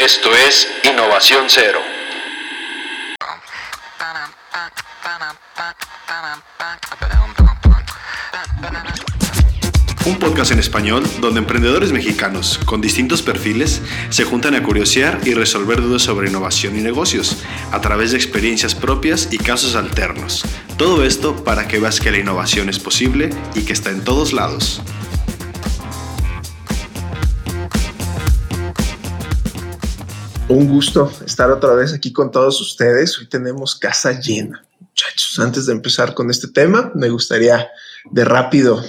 Esto es Innovación Cero. Un podcast en español donde emprendedores mexicanos con distintos perfiles se juntan a curiosear y resolver dudas sobre innovación y negocios a través de experiencias propias y casos alternos. Todo esto para que veas que la innovación es posible y que está en todos lados. Un gusto estar otra vez aquí con todos ustedes. Hoy tenemos casa llena. Muchachos, antes de empezar con este tema, me gustaría de rápido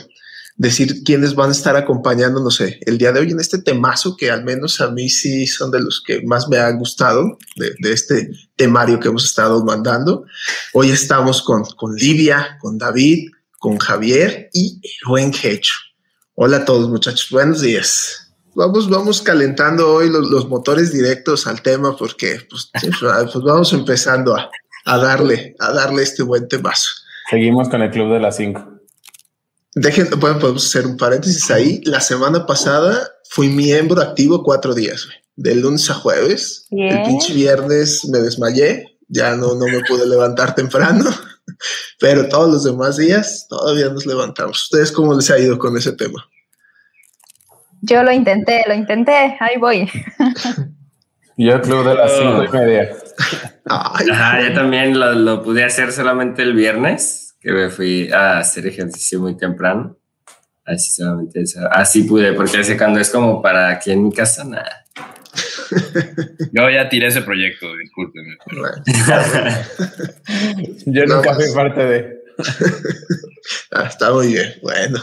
decir quiénes van a estar acompañándonos el día de hoy en este temazo que al menos a mí sí son de los que más me han gustado de, este temario que hemos estado mandando. Hoy estamos con, con Livia, con David, con Javier y el buen Hecho. Hola a todos muchachos, buenos días. Vamos, vamos calentando hoy los, motores directos al tema porque pues, pues vamos empezando a, a, darle, a darle este buen temazo. Seguimos con el Club de las 5. Dejen, bueno, podemos hacer un paréntesis ahí. La semana pasada fui miembro activo cuatro días, de lunes a jueves. El pinche viernes me desmayé, ya no, no me pude levantar temprano, pero todos los demás días todavía nos levantamos. ¿Ustedes cómo les ha ido con ese tema? Yo lo intenté, lo intenté, ahí voy. Yo el club de las cinco y media. Ajá, yo también lo, lo pude hacer solamente el viernes que me fui a hacer ejercicio muy temprano. Así solamente eso. Así pude, porque ese cuando es como para aquí en mi casa, nada. Yo ya tiré ese proyecto, discúlpeme. Yo nunca fui parte de. ah, está muy bien. Bueno,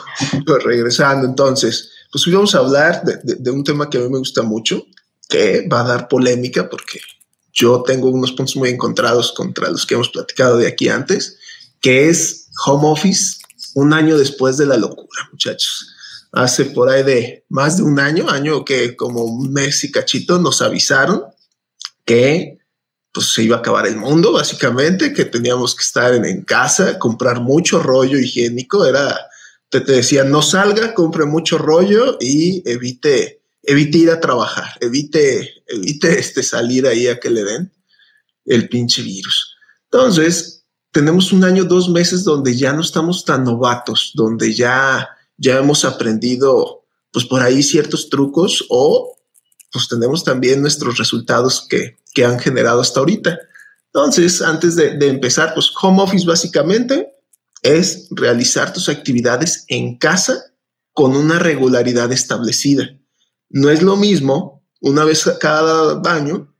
pues regresando entonces, pues hoy vamos a hablar de, de un tema que a mí me gusta mucho, que va a dar polémica porque yo tengo unos puntos muy encontrados contra los que hemos platicado de aquí antes que es home office un año después de la locura, muchachos. Hace por ahí de más de un año, año que como un mes y cachito nos avisaron que pues se iba a acabar el mundo, básicamente, que teníamos que estar en, casa, comprar mucho rollo higiénico, era, te, te decían, no salga, compre mucho rollo y evite, evite ir a trabajar, evite, evite este, salir ahí a que le den el pinche virus. Entonces, tenemos un año, dos meses donde ya no estamos tan novatos, donde ya, ya hemos aprendido, pues por ahí ciertos trucos o pues tenemos también nuestros resultados que, que han generado hasta ahorita. Entonces, antes de, empezar, pues home office básicamente es realizar tus actividades en casa con una regularidad establecida. No es lo mismo una vez cada año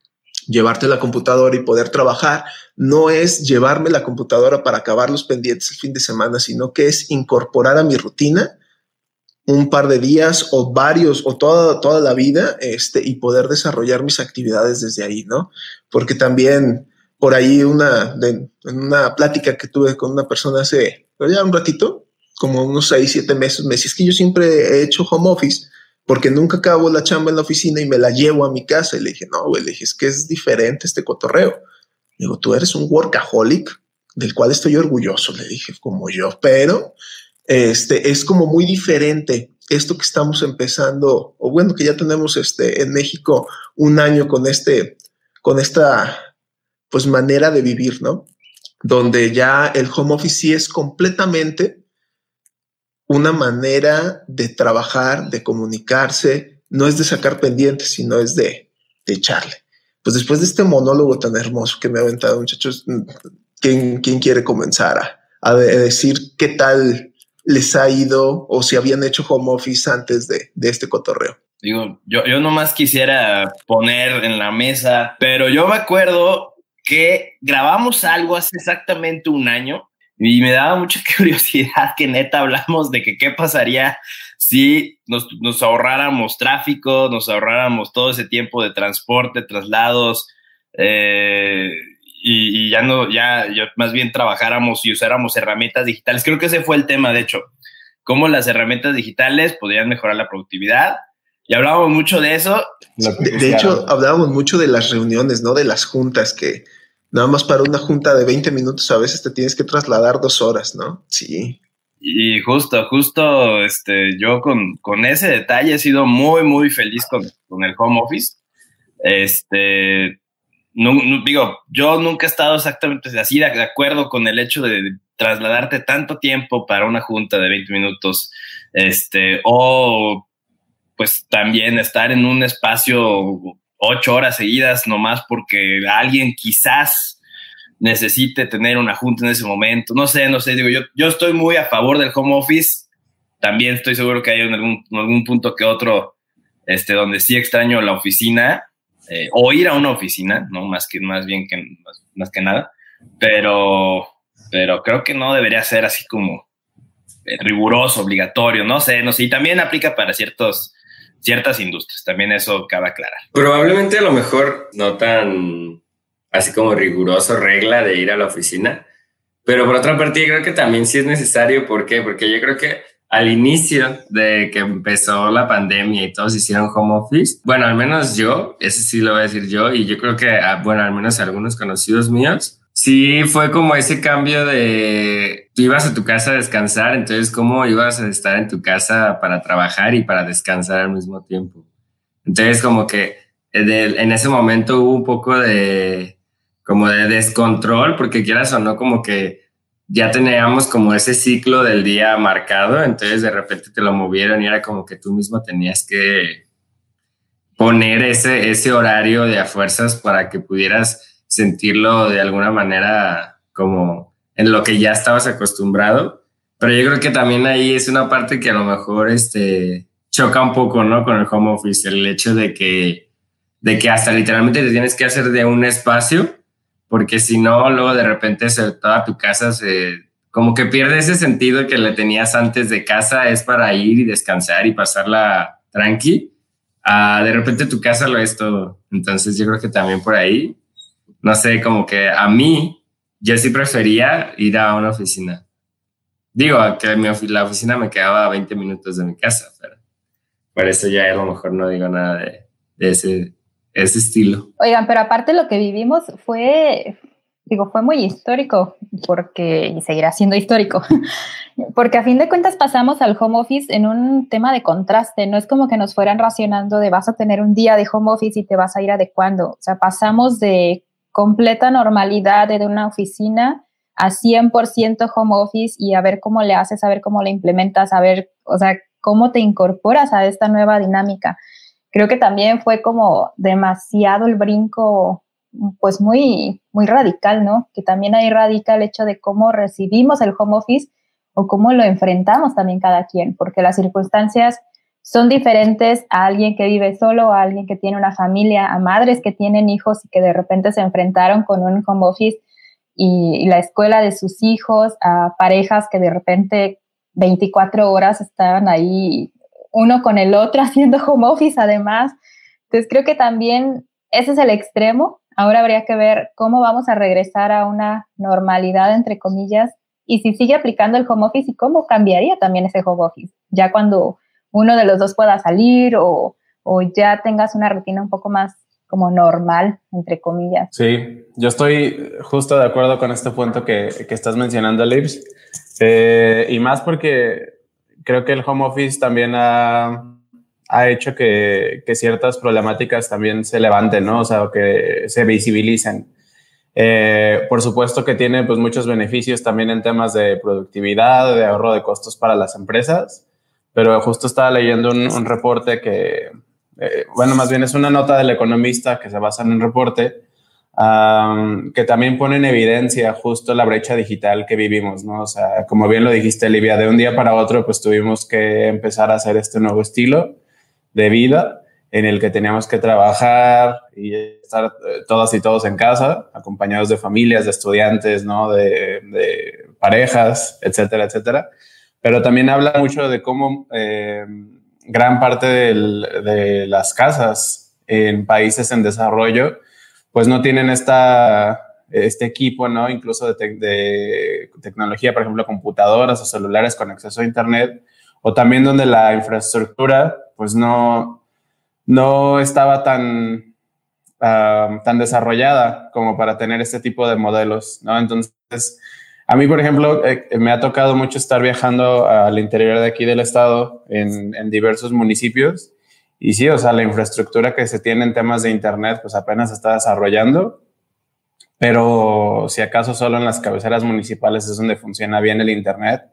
llevarte la computadora y poder trabajar, no es llevarme la computadora para acabar los pendientes el fin de semana, sino que es incorporar a mi rutina un par de días o varios o toda, toda la vida este, y poder desarrollar mis actividades desde ahí, ¿no? Porque también por ahí una, en una plática que tuve con una persona hace ya un ratito, como unos seis, siete meses, me decía, que yo siempre he hecho home office porque nunca acabo la chamba en la oficina y me la llevo a mi casa. Y le dije, no, güey, le dije, es que es diferente este cotorreo. digo, tú eres un workaholic del cual estoy orgulloso, le dije, como yo, pero este es como muy diferente esto que estamos empezando, o bueno, que ya tenemos este en México un año con este, con esta pues manera de vivir, ¿no? Donde ya el home office sí es completamente una manera de trabajar, de comunicarse, no es de sacar pendientes, sino es de, echarle. Pues después de este monólogo tan hermoso que me ha aventado, muchachos, ¿quién, quién quiere comenzar a, a, decir qué tal les ha ido o si habían hecho home office antes de, de este cotorreo? Digo, yo, yo nomás quisiera poner en la mesa, pero yo me acuerdo que grabamos algo hace exactamente un año y me daba mucha curiosidad que neta hablamos de que qué pasaría si nos, nos, ahorráramos tráfico, nos ahorráramos todo ese tiempo de transporte, traslados, eh, y, y, ya no, ya, ya más bien trabajáramos y usáramos herramientas digitales. Creo que ese fue el tema, de hecho, cómo las herramientas digitales podrían mejorar la productividad. Y hablábamos mucho de eso. De, de hecho, hablábamos mucho de las reuniones, ¿no? De las juntas que, Nada más para una junta de 20 minutos a veces te tienes que trasladar dos horas, ¿no? Sí. Y justo, justo, este, yo con, con ese detalle he sido muy, muy feliz con, con el home office, Este, no, digo, yo nunca he estado exactamente así de, acuerdo con el hecho de trasladarte tanto tiempo para una junta de 20 minutos, este, o pues también estar en un espacio ocho horas seguidas nomás porque alguien quizás necesite tener una junta en ese momento. No sé, no sé, digo, yo, yo estoy muy a favor del home office. También estoy seguro que hay en algún, algún punto que otro este, donde sí extraño la oficina eh, o ir a una oficina, ¿no? Más que, más bien que, más, que nada. Pero, pero creo que no debería ser así como eh, riguroso, obligatorio, no sé, no sé. Y también aplica para ciertos ciertas industrias. También eso cabe aclarar. Probablemente a lo mejor no tan así como riguroso regla de ir a la oficina, pero por otra parte creo que también sí es necesario. ¿Por qué? Porque yo creo que al inicio de que empezó la pandemia y todos hicieron home office, bueno, al menos yo, ese sí lo voy a decir yo, y yo creo que, ah, bueno, al menos algunos conocidos míos, sí fue como ese cambio de tú ibas a tu casa a descansar, entonces cómo ibas a estar en tu casa para trabajar y para descansar al mismo tiempo. Entonces como que en ese momento hubo un poco de como de descontrol, porque quieras o no, como que ya teníamos como ese ciclo del día marcado, entonces de repente te lo movieron y era como que tú mismo tenías que poner ese, ese horario de a fuerzas para que pudieras sentirlo de alguna manera como en lo que ya estabas acostumbrado. Pero yo creo que también ahí es una parte que a lo mejor este, choca un poco, ¿no? Con el home office, el hecho de que, de que hasta literalmente te tienes que hacer de un espacio, porque si no, luego de repente se, toda tu casa se, como que pierde ese sentido que le tenías antes de casa, es para ir y descansar y pasarla tranqui. De repente tu casa lo es todo. Entonces yo creo que también por ahí no sé, como que a mí, yo sí prefería ir a una oficina. Digo, que la oficina me quedaba a 20 minutos de mi casa, pero por eso ya a lo mejor no digo nada de, ese, ese estilo. Oigan, pero aparte lo que vivimos fue, digo, fue muy histórico, porque, y seguirá siendo histórico, porque a fin de cuentas pasamos al home office en un tema de contraste, no es como que nos fueran racionando de vas a tener un día de home office y te vas a ir adecuando, o sea, pasamos de completa normalidad de una oficina a 100% home office y a ver cómo le haces, a ver cómo le implementas, a ver, o sea, cómo te incorporas a esta nueva dinámica. Creo que también fue como demasiado el brinco, pues muy, muy radical, ¿no? Que también ahí radica el hecho de cómo recibimos el home office o cómo lo enfrentamos también cada quien, porque las circunstancias son diferentes a alguien que vive solo, a alguien que tiene una familia, a madres que tienen hijos y que de repente se enfrentaron con un home office y, la escuela de sus hijos, a parejas que de repente 24 horas estaban ahí uno con el otro haciendo home office además. Entonces creo que también ese es el extremo. Ahora habría que ver cómo vamos a regresar a una normalidad, entre comillas, y si sigue aplicando el home office y cómo cambiaría también ese home office, ya cuando uno de los dos pueda salir o, ya tengas una rutina un poco más como normal, entre comillas. Sí, yo estoy justo de acuerdo con este punto que, estás mencionando, Lips, eh, y más porque creo que el home office también ha, hecho que, ciertas problemáticas también se levanten, ¿no? O sea, que se visibilicen. Eh, por supuesto que tiene pues muchos beneficios también en temas de productividad, de ahorro de costos para las empresas, pero justo estaba leyendo un, reporte que, eh, bueno, más bien es una nota del economista que se basa en un reporte que también pone en evidencia justo la brecha digital que vivimos, ¿no? O sea, como bien lo dijiste, Livia, de un día para otro, pues tuvimos que empezar a hacer este nuevo estilo de vida en el que teníamos que trabajar y estar eh, todas y todos en casa, acompañados de familias, de estudiantes, ¿no? De, de parejas, etcétera, etcétera pero también habla mucho de cómo eh, gran parte de las casas en países en desarrollo, pues no tienen esta, este equipo, ¿no? Incluso de, tecnología, por ejemplo, computadoras o celulares con acceso a Internet, o también donde la infraestructura, pues no, no estaba tan, ah, tan desarrollada como para tener este tipo de modelos, ¿no? Entonces, a mí, por ejemplo, eh, me ha tocado mucho estar viajando al interior de aquí del estado, en, diversos municipios, y sí, o sea, la infraestructura que se tiene en temas de Internet, pues apenas está desarrollando, pero si acaso solo en las cabeceras municipales es donde funciona bien el Internet.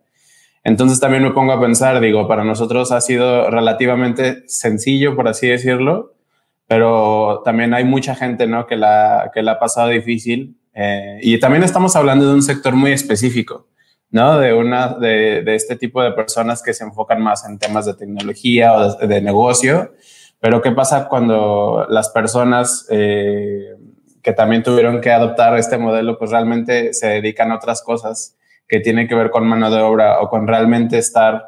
Entonces también me pongo a pensar, digo, para nosotros ha sido relativamente sencillo, por así decirlo, pero también hay mucha gente, ¿no? Que la, que la ha pasado difícil. Eh, y también estamos hablando de un sector muy específico. ¿no? De, una, de, de, este tipo de personas que se enfocan más en temas de tecnología o de, de negocio. Pero ¿qué pasa cuando las personas eh, que también tuvieron que adoptar este modelo, pues realmente se dedican a otras cosas que tienen que ver con mano de obra o con realmente estar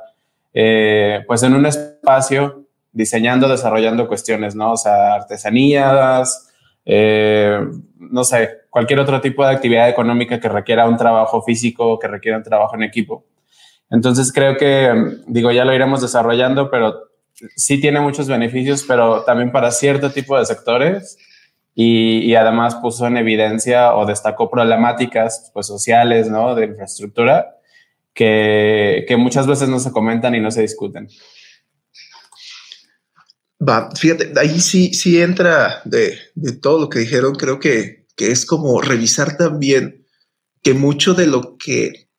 eh, pues en un espacio diseñando, desarrollando cuestiones, ¿no? O sea, artesanías, eh, no sé, cualquier otro tipo de actividad económica que requiera un trabajo físico, que requiera un trabajo en equipo. Entonces creo que, digo, ya lo iremos desarrollando, pero sí tiene muchos beneficios, pero también para cierto tipo de sectores y, y además puso en evidencia o destacó problemáticas pues, sociales, ¿no? De infraestructura que, que muchas veces no se comentan y no se discuten. Va, fíjate, ahí sí, sí entra de, de todo lo que dijeron, creo que que es como revisar también que mucho de lo que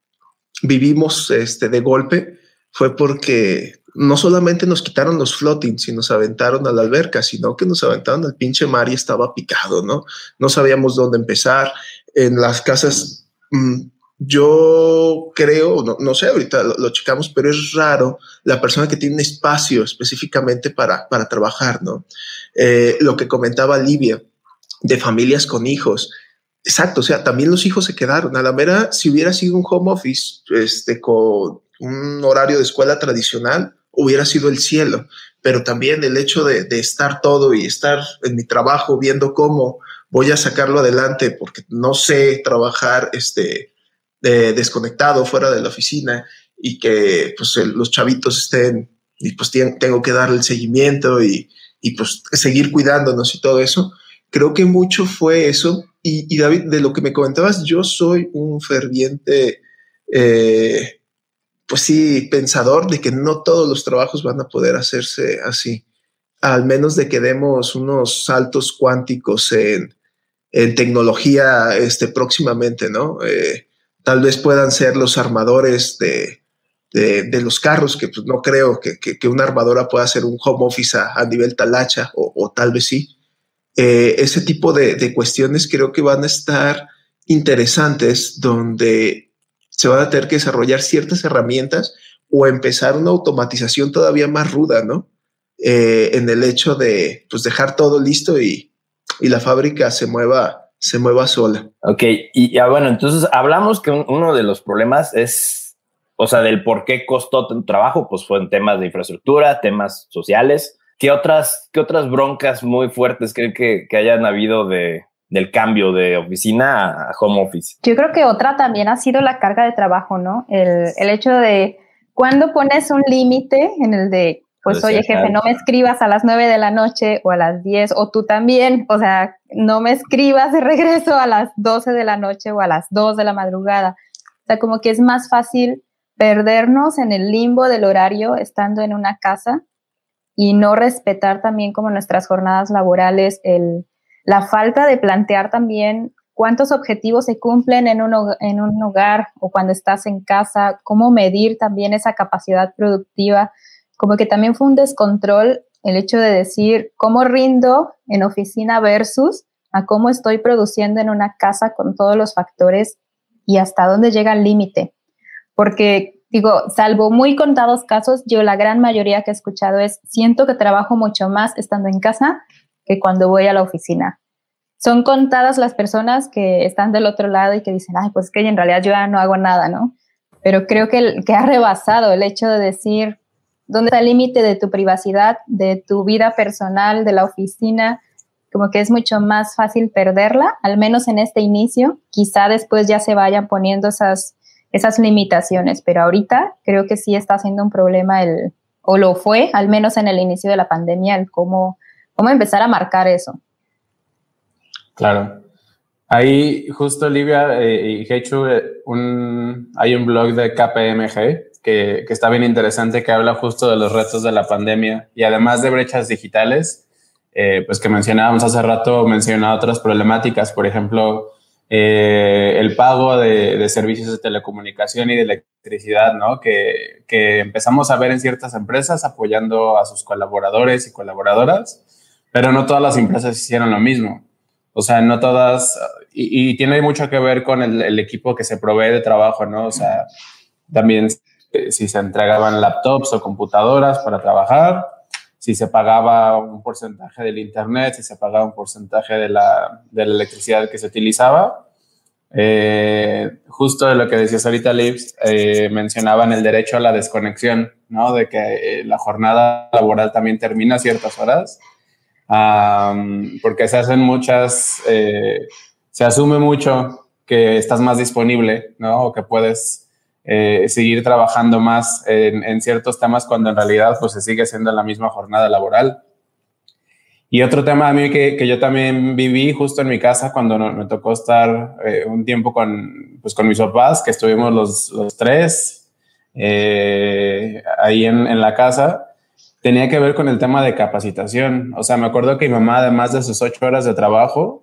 vivimos este, de golpe fue porque no solamente nos quitaron los floatings y nos aventaron a la alberca, sino que nos aventaron al pinche mar y estaba picado, ¿no? No sabíamos dónde empezar. En las casas, mmm, yo creo, no, no, sé, ahorita lo, lo, checamos, pero es raro la persona que tiene un espacio específicamente para, para trabajar, ¿no? Eh, lo que comentaba Livia, de familias con hijos. Exacto, o sea, también los hijos se quedaron. A la mera, si hubiera sido un home office este, con un horario de escuela tradicional, hubiera sido el cielo. Pero también el hecho de, de estar todo y estar en mi trabajo viendo cómo voy a sacarlo adelante porque no sé trabajar este, de, desconectado fuera de la oficina y que pues los chavitos estén y pues tengo que darle el seguimiento y, y pues seguir cuidándonos y todo eso Creo que mucho fue eso. Y, David, de lo que me comentabas, yo soy un ferviente, eh, pues sí, pensador de que no todos los trabajos van a poder hacerse así, al menos de que demos unos saltos cuánticos en, en tecnología este, próximamente, ¿no? Eh, tal vez puedan ser los armadores de, de, los carros, que pues, no creo que, que, una armadora pueda hacer un home office a, nivel talacha, o, o, tal vez sí eh, ese tipo de, de, cuestiones creo que van a estar interesantes donde se van a tener que desarrollar ciertas herramientas o empezar una automatización todavía más ruda, ¿no? Eh, en el hecho de pues, dejar todo listo y, y, la fábrica se mueva, se mueva sola. Ok, y ya bueno, entonces hablamos que un, uno de los problemas es, o sea, del por qué costó tu trabajo, pues fue en temas de infraestructura, temas sociales, ¿Qué otras, qué otras broncas muy fuertes creen que, que hayan habido de, del cambio de oficina a home office? Yo creo que otra también ha sido la carga de trabajo, ¿no? El, el hecho de cuando pones un límite en el de, pues, oye, jefe, no me escribas a las nueve de la noche o a las diez, o tú también, o sea, no me escribas de regreso a las doce de la noche o a las dos de la madrugada. O sea, como que es más fácil perdernos en el limbo del horario estando en una casa y no respetar también como nuestras jornadas laborales, el, la falta de plantear también cuántos objetivos se cumplen en un, en un hogar o cuando estás en casa, cómo medir también esa capacidad productiva, como que también fue un descontrol el hecho de decir cómo rindo en oficina versus a cómo estoy produciendo en una casa con todos los factores y hasta dónde llega el límite. Porque digo, salvo muy contados casos, yo la gran mayoría que he escuchado es, siento que trabajo mucho más estando en casa que cuando voy a la oficina. Son contadas las personas que están del otro lado y que dicen, ay, pues que en realidad yo ya no hago nada, ¿no? Pero creo que, que ha rebasado el hecho de decir, ¿dónde está el límite de tu privacidad, de tu vida personal, de la oficina? Como que es mucho más fácil perderla, al menos en este inicio. Quizá después ya se vayan poniendo esas esas limitaciones, pero ahorita creo que sí está siendo un problema el, o lo fue, al menos en el inicio de la pandemia, el cómo, cómo empezar a marcar eso. Claro. Ahí justo Olivia eh, y Hechu, eh, un, hay un blog de KPMG que, que, está bien interesante, que habla justo de los retos de la pandemia y además de brechas digitales, eh, pues que mencionábamos hace rato, menciona otras problemáticas, por ejemplo, eh, el pago de, de, servicios de telecomunicación y de electricidad, ¿no? Que, que, empezamos a ver en ciertas empresas apoyando a sus colaboradores y colaboradoras, pero no todas las empresas hicieron lo mismo. O sea, no todas, y, y tiene mucho que ver con el, el, equipo que se provee de trabajo, ¿no? O sea, también si se entregaban laptops o computadoras para trabajar, si se pagaba un porcentaje del Internet, si se pagaba un porcentaje de la, de la electricidad que se utilizaba. Eh, justo de lo que decías ahorita, Lips, eh, mencionaban el derecho a la desconexión, ¿no? De que eh, la jornada laboral también termina a ciertas horas, um, porque se hacen muchas, eh, se asume mucho que estás más disponible, ¿no? O que puedes eh, seguir trabajando más en, ciertos temas cuando en realidad pues se sigue siendo la misma jornada laboral. Y otro tema a mí que, que yo también viví justo en mi casa cuando no, me tocó estar eh, un tiempo con, pues, con mis papás, que estuvimos los, los tres eh, ahí en, en la casa, tenía que ver con el tema de capacitación. O sea, me acuerdo que mi mamá, además de sus ocho horas de trabajo,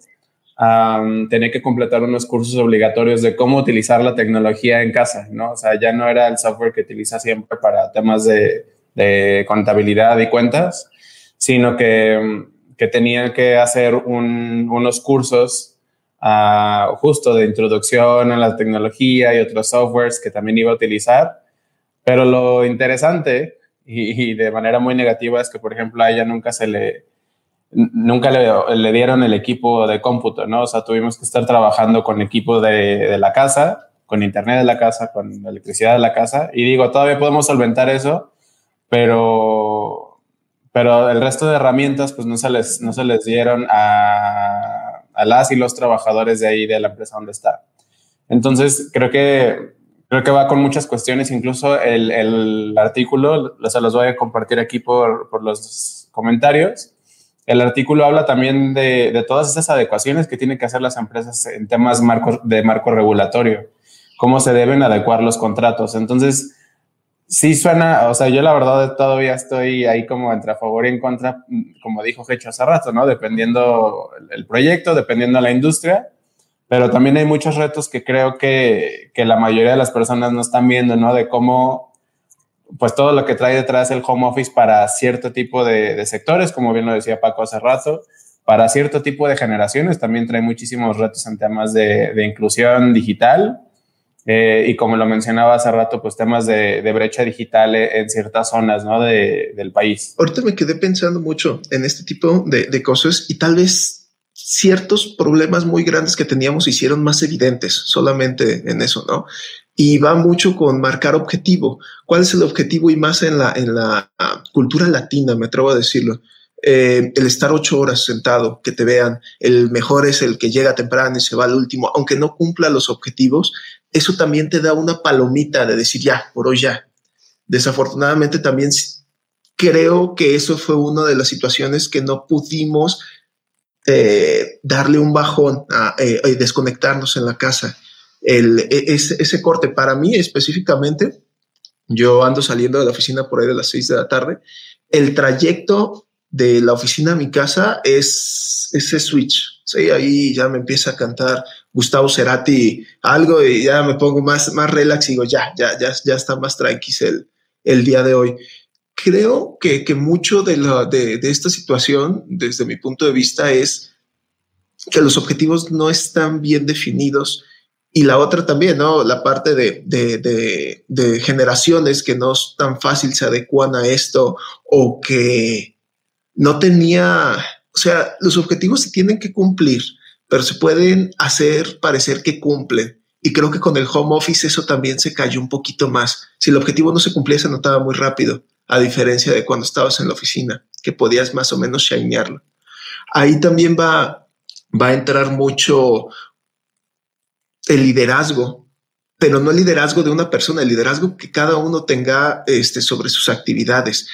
um, tenía que completar unos cursos obligatorios de cómo utilizar la tecnología en casa, ¿no? O sea, ya no era el software que utiliza siempre para temas de, de contabilidad y cuentas, sino que, que tenía que hacer un, unos cursos uh, justo de introducción a la tecnología y otros softwares que también iba a utilizar. Pero lo interesante y, y de manera muy negativa es que, por ejemplo, a ella nunca se le, nunca le, dieron el equipo de cómputo, ¿no? O sea, tuvimos que estar trabajando con equipo de, la casa, con internet de la casa, con electricidad de la casa. Y digo, todavía podemos solventar eso, pero, pero el resto de herramientas, pues no se les, no se les dieron a, a las y los trabajadores de ahí, de la empresa donde está. Entonces, creo que, creo que va con muchas cuestiones, incluso el, el artículo, se los voy a compartir aquí por, por los comentarios el artículo habla también de, todas esas adecuaciones que tienen que hacer las empresas en temas de marco regulatorio, cómo se deben adecuar los contratos. Entonces, sí suena, o sea, yo la verdad todavía estoy ahí como entre a favor y en contra, como dijo Hecho hace rato, ¿no? Dependiendo el proyecto, dependiendo la industria, pero también hay muchos retos que creo que, que la mayoría de las personas no están viendo, ¿no? De cómo pues todo lo que trae detrás el home office para cierto tipo de, de, sectores, como bien lo decía Paco hace rato, para cierto tipo de generaciones también trae muchísimos retos en temas de, de inclusión digital eh, y como lo mencionaba hace rato, pues temas de, de brecha digital en ciertas zonas ¿no? del país. Ahorita me quedé pensando mucho en este tipo de cosas y tal vez ciertos problemas muy grandes que teníamos hicieron más evidentes solamente en eso, ¿no? Y va mucho con marcar objetivo. ¿Cuál es el objetivo? Y más en la, en la cultura latina, me atrevo a decirlo. Eh, el estar ocho horas sentado, que te vean, el mejor es el que llega temprano y se va al último, aunque no cumpla los objetivos, eso también te da una palomita de decir ya, por hoy ya. Desafortunadamente también creo que eso fue una de las situaciones que no pudimos eh, darle un bajón eh, desconectarnos en la casa el, e, ese, ese, corte. Para mí específicamente, yo ando saliendo de la oficina por ahí de las 6 de la tarde, el trayecto de la oficina a mi casa es ese switch. Sí, ahí ya me empieza a cantar Gustavo Cerati algo y ya me pongo más, más relax y digo, ya, ya, ya, ya está más tranquilo el, el día de hoy. Creo que, que mucho de, la, de, de esta situación, desde mi punto de vista, es que los objetivos no están bien definidos y la otra también, ¿no? La parte de, de, generaciones que no tan fácil se adecuan a esto o que no tenía, o sea, los objetivos se tienen que cumplir, pero se pueden hacer parecer que cumplen. Y creo que con el home office eso también se cayó un poquito más. Si el objetivo no se cumplía, se notaba muy rápido, a diferencia de cuando estabas en la oficina, que podías más o menos shinearlo. Ahí también va, va a entrar mucho el liderazgo, pero no el liderazgo de una persona, el liderazgo que cada uno tenga este, sobre sus actividades,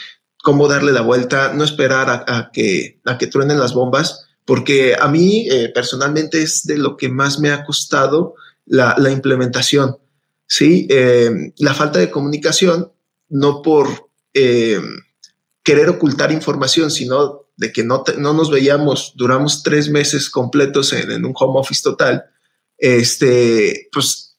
cómo darle la vuelta, no esperar a, que, a que truenen las bombas, porque a mí eh, personalmente es de lo que más me ha costado la, implementación. ¿sí? Eh, la falta de comunicación, no por eh, querer ocultar información, sino de que no, no nos veíamos, duramos tres meses completos en, en, un home office total, este, pues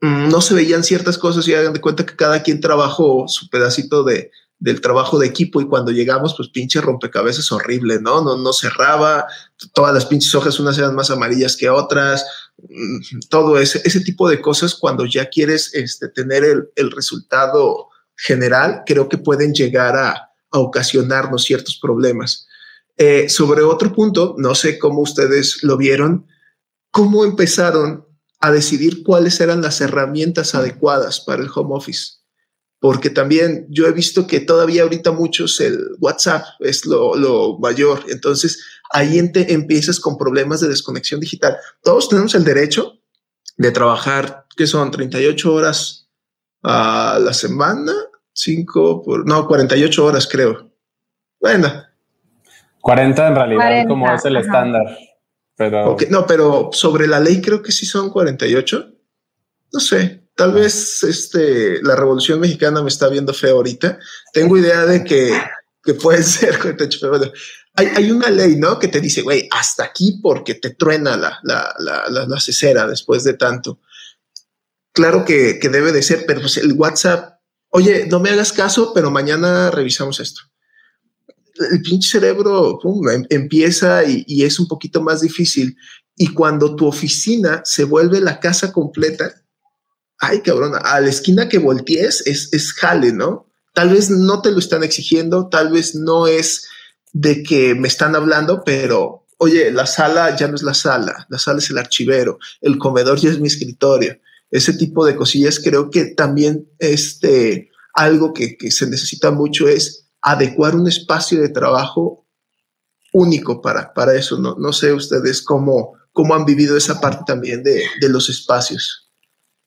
mm, no se veían ciertas cosas y hagan de cuenta que cada quien trabajó su pedacito de, del trabajo de equipo y cuando llegamos, pues pinche rompecabezas horrible, ¿no? No, no cerraba, todas las pinches hojas unas eran más amarillas que otras, mm, todo ese, ese tipo de cosas cuando ya quieres este, tener el, el resultado general, creo que pueden llegar a, ocasionarnos ciertos problemas. Eh, sobre otro punto, no sé cómo ustedes lo vieron, cómo empezaron a decidir cuáles eran las herramientas adecuadas para el home office porque también yo he visto que todavía ahorita muchos el WhatsApp es lo, lo mayor, entonces ahí empiezas con problemas de desconexión digital. Todos tenemos el derecho de trabajar, que son 38 horas a la semana, 5 por, no, 48 horas creo. Bueno. 40 en realidad, como es el estándar. Pero... no, pero sobre la ley creo que sí son 48. No sé, Tal vez este, la Revolución Mexicana me está viendo feo ahorita. Tengo idea de que, que puede ser hay, hay, una ley, ¿no? Que te dice, güey, hasta aquí porque te truena la, la, la, la, cesera después de tanto. Claro que, que debe de ser, pero pues el WhatsApp, oye, no me hagas caso, pero mañana revisamos esto. El pinche cerebro em, empieza y, y es un poquito más difícil. Y cuando tu oficina se vuelve la casa completa, ay cabrón, a la esquina que voltees es, es jale, ¿no? Tal vez no te lo están exigiendo, tal vez no es de que me están hablando, pero oye, la sala ya no es la sala, la sala es el archivero, el comedor ya es mi escritorio. Ese tipo de cosillas creo que también este, algo que, que se necesita mucho es adecuar un espacio de trabajo único para, para eso. No, no sé ustedes cómo, cómo han vivido esa parte también de, de los espacios.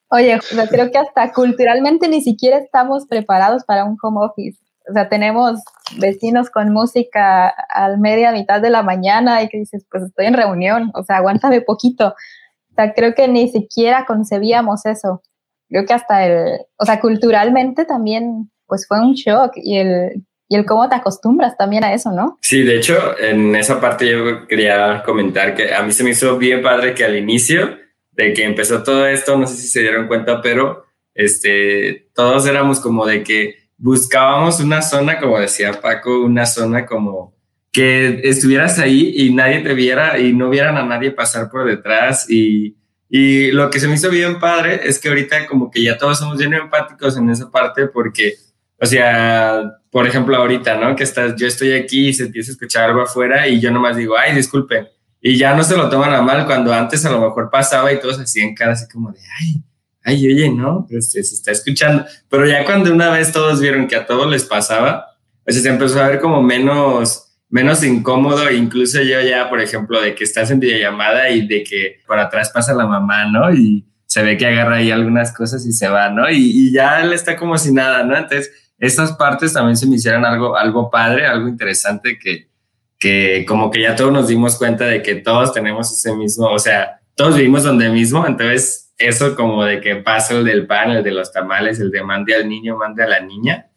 Oye, creo que hasta culturalmente ni siquiera estamos preparados para un home office. O sea, tenemos vecinos con música al media mitad de la mañana y que dices, pues estoy en reunión, o sea, aguántame poquito. O sea, creo que ni siquiera concebíamos eso. Creo que hasta el, o sea, culturalmente también, pues fue un shock y el, y el cómo te acostumbras también a eso, ¿no? Sí, de hecho, en esa parte yo quería comentar que a mí se me hizo bien padre que al inicio de que empezó todo esto, no sé si se dieron cuenta, pero este, todos éramos como de que buscábamos una zona, como decía Paco, una zona como que estuvieras ahí y nadie te viera y no vieran a nadie pasar por detrás y, y lo que se me hizo bien padre es que ahorita como que ya todos somos bien empáticos en esa parte porque, o sea, por ejemplo ahorita, ¿no? Que estás, yo estoy aquí y se empieza a escuchar algo afuera y yo nomás digo, ay, disculpen, y ya no se lo toman a mal cuando antes a lo mejor pasaba y todos hacían cara así como de, ay, ay, oye, no, pues se está escuchando. Pero ya cuando una vez todos vieron que a todos les pasaba, pues se empezó a ver como menos, menos incómodo, incluso yo ya, por ejemplo, de que estás en videollamada y de que por atrás pasa la mamá, ¿no? Y se ve que agarra ahí algunas cosas y se va, ¿no? Y, y ya él está como si nada, ¿no? Entonces, estas partes también se me hicieron algo, algo padre, algo interesante que, que como que ya todos nos dimos cuenta de que todos tenemos ese mismo, o sea, todos vivimos donde mismo, entonces eso como de que pasa el del pan, el de los tamales, el de mande al niño, mande a la niña,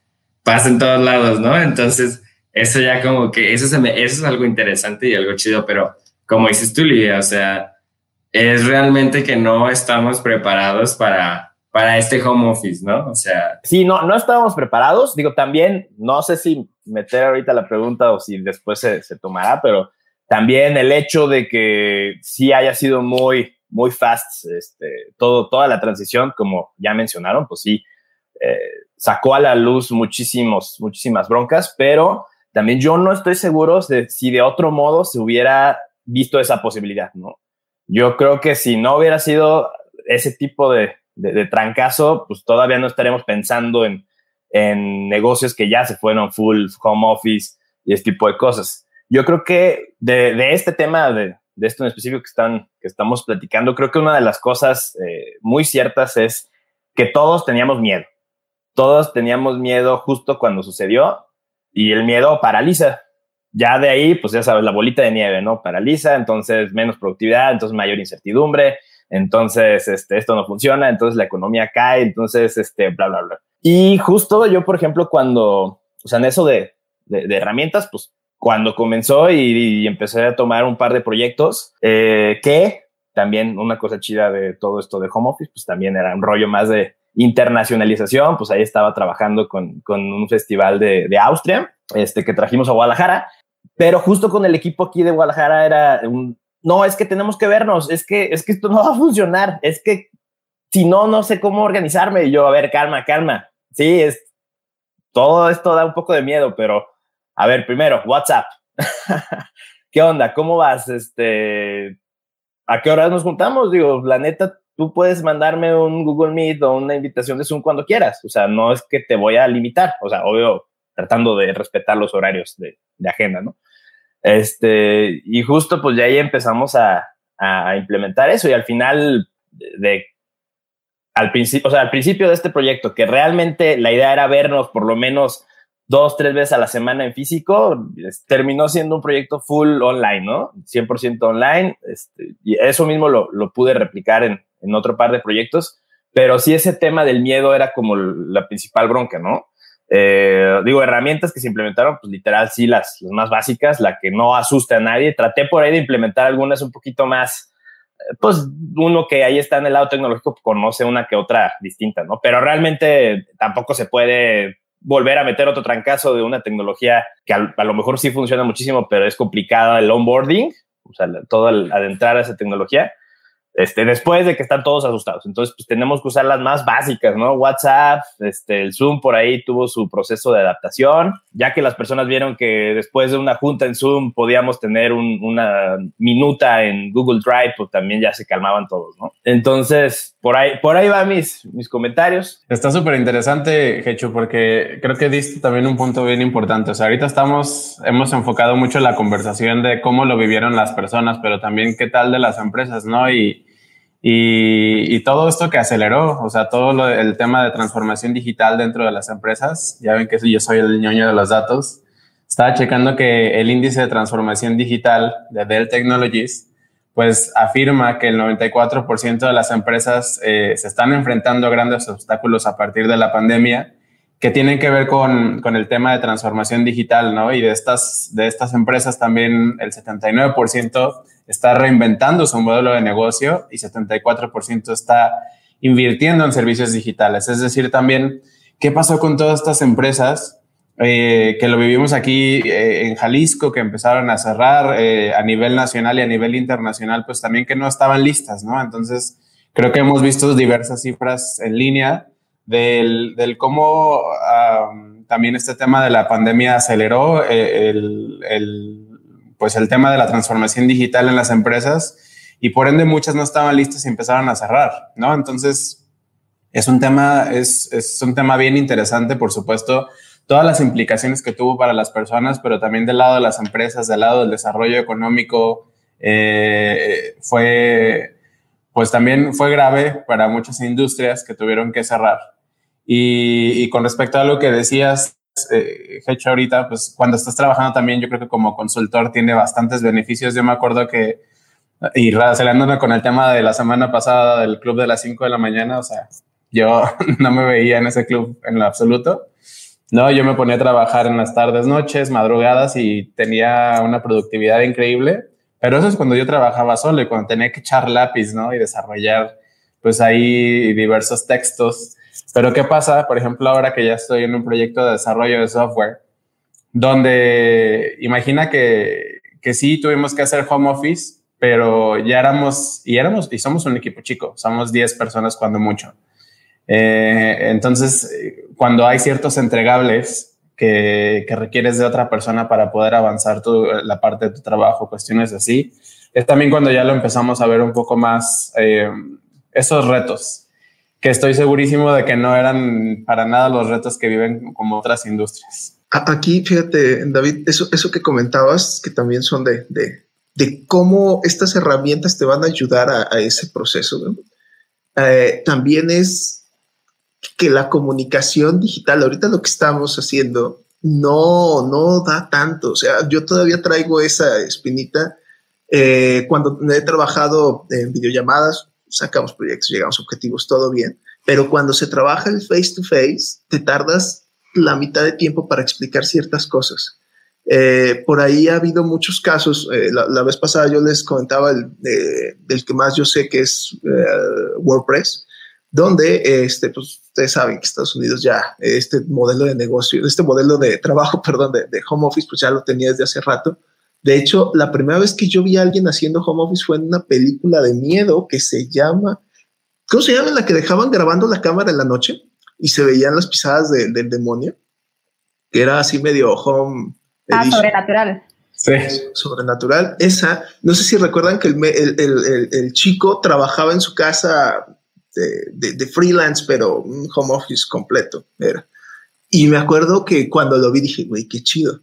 pasa en todos lados, ¿no? Entonces, eso ya como que, eso, se me, eso es algo interesante y algo chido, pero como dices tú, Lidia, o sea, es realmente que no estamos preparados para, para este home office, ¿no? O sea. Sí, no, no estábamos preparados. Digo, también, no sé si meter ahorita la pregunta o si después se, se tomará, pero también el hecho de que sí haya sido muy, muy fast, este, todo, toda la transición, como ya mencionaron, pues sí, eh, sacó a la luz muchísimos, muchísimas broncas, pero también yo no estoy seguro de si de otro modo se hubiera visto esa posibilidad, ¿no? Yo creo que si no hubiera sido ese tipo de, de, trancazo, pues todavía no estaremos pensando en, en negocios que ya se fueron full home office y este tipo de cosas. Yo creo que de, de este tema, de, de, esto en específico que, están, que estamos platicando, creo que una de las cosas eh, muy ciertas es que todos teníamos miedo. Todos teníamos miedo justo cuando sucedió y el miedo paraliza. Ya de ahí, pues ya sabes, la bolita de nieve, ¿no? Paraliza, entonces menos productividad, entonces mayor incertidumbre, entonces este, esto no funciona, entonces la economía cae, entonces este, bla, bla, bla. Y justo yo, por ejemplo, cuando, o sea, en eso de, de, herramientas, pues cuando comenzó y, empecé a tomar un par de proyectos, eh, que también una cosa chida de todo esto de home office, pues también era un rollo más de internacionalización, pues ahí estaba trabajando con, con un festival de, de, Austria, este, que trajimos a Guadalajara, pero justo con el equipo aquí de Guadalajara era un, no, es que tenemos que vernos, es que, es que esto no va a funcionar, es que si no, no sé cómo organizarme. Y yo, a ver, calma, calma. Sí, es, todo esto da un poco de miedo, pero a ver, primero, WhatsApp. ¿Qué onda? ¿Cómo vas? Este, ¿a qué horas nos juntamos? Digo, la neta, tú puedes mandarme un Google Meet o una invitación de Zoom cuando quieras. O sea, no es que te voy a limitar. O sea, obvio, tratando de respetar los horarios de, de agenda, ¿no? Este, y justo pues ya ahí empezamos a, a implementar eso y al final de, al principio, o sea, al principio de este proyecto, que realmente la idea era vernos por lo menos dos, tres veces a la semana en físico, terminó siendo un proyecto full online, ¿no? 100% online. Este, y eso mismo lo, lo pude replicar en, en, otro par de proyectos, pero sí ese tema del miedo era como la principal bronca, ¿no? Eh, digo, herramientas que se implementaron, pues literal, sí, las, las, más básicas, la que no asuste a nadie. Traté por ahí de implementar algunas un poquito más, eh, pues uno que ahí está en el lado tecnológico conoce una que otra distinta, ¿no? Pero realmente tampoco se puede volver a meter otro trancazo de una tecnología que a, lo mejor sí funciona muchísimo, pero es complicada el onboarding, o sea, todo el adentrar a esa tecnología. Este, después de que están todos asustados. Entonces, pues tenemos que usar las más básicas, ¿no? WhatsApp, este, el Zoom por ahí tuvo su proceso de adaptación, ya que las personas vieron que después de una junta en Zoom podíamos tener una minuta en Google Drive, pues también ya se calmaban todos, ¿no? Entonces, por ahí, por ahí van mis, mis comentarios. Está súper interesante, Hecho, porque creo que diste también un punto bien importante. O sea, ahorita estamos, hemos enfocado mucho la conversación de cómo lo vivieron las personas, pero también qué tal de las empresas, ¿no? Y, y, todo esto que aceleró, o sea, todo el tema de transformación digital dentro de las empresas, ya ven que yo soy el ñoño de los datos, estaba checando que el índice de transformación digital de Dell Technologies, pues afirma que el 94% de las empresas eh, se están enfrentando a grandes obstáculos a partir de la pandemia que tienen que ver con, con, el tema de transformación digital, ¿no? Y de estas, de estas empresas también el 79% está reinventando su modelo de negocio y 74% está invirtiendo en servicios digitales. Es decir, también, ¿qué pasó con todas estas empresas eh, que lo vivimos aquí eh, en Jalisco, que empezaron a cerrar eh, a nivel nacional y a nivel internacional, pues también que no estaban listas, ¿no? Entonces, creo que hemos visto diversas cifras en línea del, del cómo también este tema de la pandemia aceleró el, el pues el tema de la transformación digital en las empresas y por ende muchas no estaban listas y empezaron a cerrar, ¿no? Entonces, es un tema, es, es un tema bien interesante, por supuesto, todas las implicaciones que tuvo para las personas, pero también del lado de las empresas, del lado del desarrollo económico, eh, fue, pues también fue grave para muchas industrias que tuvieron que cerrar. Y, con respecto a lo que decías eh, hecho ahorita, pues cuando estás trabajando también, yo creo que como consultor tiene bastantes beneficios. Yo me acuerdo que, y relacionándome con el tema de la semana pasada del club de las 5 de la mañana, o sea, yo no me veía en ese club en lo absoluto. No, yo me ponía a trabajar en las tardes, noches, madrugadas y tenía una productividad increíble. Pero eso es cuando yo trabajaba solo y cuando tenía que echar lápiz, ¿no? Y desarrollar, pues ahí diversos textos pero ¿qué pasa, por ejemplo, ahora que ya estoy en un proyecto de desarrollo de software, donde imagina que, que sí tuvimos que hacer home office, pero ya éramos, y éramos, y somos un equipo chico, somos 10 personas cuando mucho. Eh, entonces, cuando hay ciertos entregables que, que, requieres de otra persona para poder avanzar tu, la parte de tu trabajo, cuestiones así, es también cuando ya lo empezamos a ver un poco más eh, esos retos que estoy segurísimo de que no eran para nada los retos que viven como otras industrias. Aquí, fíjate, David, eso, eso que comentabas, que también son de, de, de cómo estas herramientas te van a ayudar a, ese proceso. Eh, también es que la comunicación digital, ahorita lo que estamos haciendo, no, no da tanto. O sea, yo todavía traigo esa espinita. Eh, cuando he trabajado en videollamadas, sacamos proyectos, llegamos a objetivos, todo bien. Pero cuando se trabaja el face to face, te tardas la mitad de tiempo para explicar ciertas cosas. Eh, por ahí ha habido muchos casos. Eh, la, vez pasada yo les comentaba el, del que más yo sé que es eh, WordPress, donde este, pues, ustedes saben que Estados Unidos ya este modelo de negocio, este modelo de trabajo, perdón, de, de, home office, pues ya lo tenía desde hace rato. De hecho, la primera vez que yo vi a alguien haciendo home office fue en una película de miedo que se llama, ¿cómo se llama? La que dejaban grabando la cámara en la noche y se veían las pisadas del demonio, que era así medio home Ah, sobrenatural. Sí. Sobrenatural. Esa, no sé si recuerdan que el, chico trabajaba en su casa de, freelance, pero un home office completo era. Y me acuerdo que cuando lo vi dije, güey, qué chido.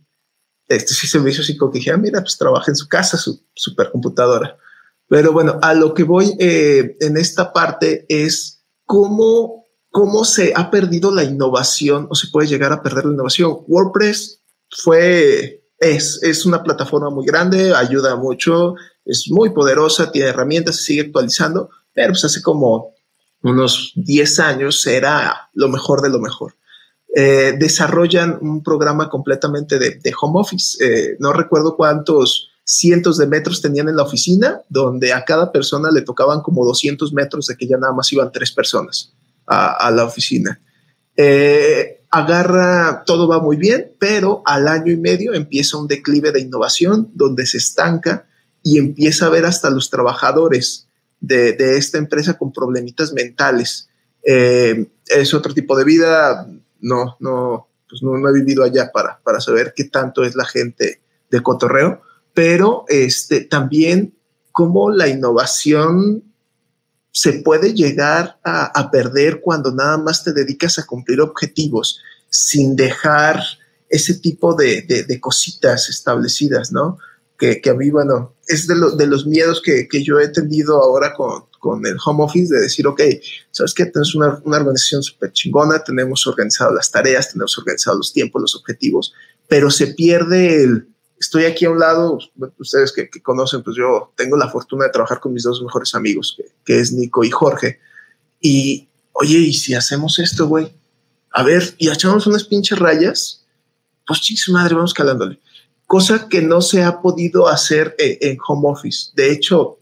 Este sí se me hizo así como que dije, ah, mira, pues trabaja en su casa, su supercomputadora. Pero bueno, a lo que voy eh, en esta parte es cómo, cómo se ha perdido la innovación o se puede llegar a perder la innovación. WordPress fue, es, es una plataforma muy grande, ayuda mucho, es muy poderosa, tiene herramientas, se sigue actualizando, pero pues hace como unos 10 años era lo mejor de lo mejor. Eh, desarrollan un programa completamente de, home office. Eh, no recuerdo cuántos cientos de metros tenían en la oficina, donde a cada persona le tocaban como 200 metros de que ya nada más iban tres personas a, la oficina. Eh, agarra, todo va muy bien, pero al año y medio empieza un declive de innovación donde se estanca y empieza a ver hasta los trabajadores de, esta empresa con problemitas mentales. Eh, es otro tipo de vida, no, no, pues no, he vivido allá para, para saber qué tanto es la gente de cotorreo, pero este, también cómo la innovación se puede llegar a, perder cuando nada más te dedicas a cumplir objetivos sin dejar ese tipo de, cositas establecidas, ¿no? Que, a mí, bueno, es de, de los miedos que, yo he tenido ahora con, el home office, de decir, ok, ¿sabes qué? Tenemos una, una organización súper chingona, tenemos organizado las tareas, tenemos organizado los tiempos, los objetivos, pero se pierde el, estoy aquí a un lado, ustedes que, conocen, pues yo tengo la fortuna de trabajar con mis dos mejores amigos, que, es Nico y Jorge. Y, oye, ¿y si hacemos esto, güey? A ver, y echamos unas pinches rayas, pues chicos, madre, vamos calándole. Cosa que no se ha podido hacer eh, en, home office. De hecho,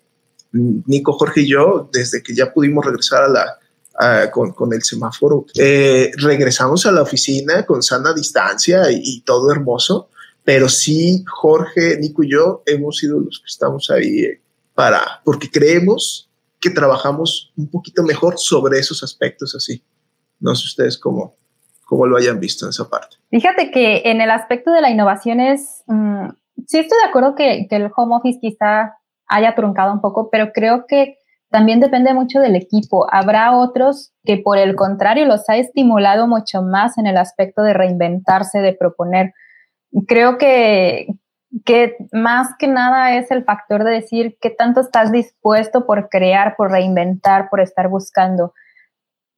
Nico, Jorge y yo, desde que ya pudimos regresar a la, con, el semáforo. Eh, regresamos a la oficina con sana distancia y, todo hermoso, pero sí Jorge, Nico y yo hemos sido los que estamos ahí eh, para, porque creemos que trabajamos un poquito mejor sobre esos aspectos así. No sé ustedes cómo, cómo lo hayan visto en esa parte. Fíjate que en el aspecto de la innovación es, mm, sí estoy de acuerdo que, que el home office quizá haya truncado un poco, pero creo que también depende mucho del equipo. Habrá otros que por el contrario los ha estimulado mucho más en el aspecto de reinventarse, de proponer creo que, que más que nada es el factor de decir qué tanto estás dispuesto por crear, por reinventar, por estar buscando.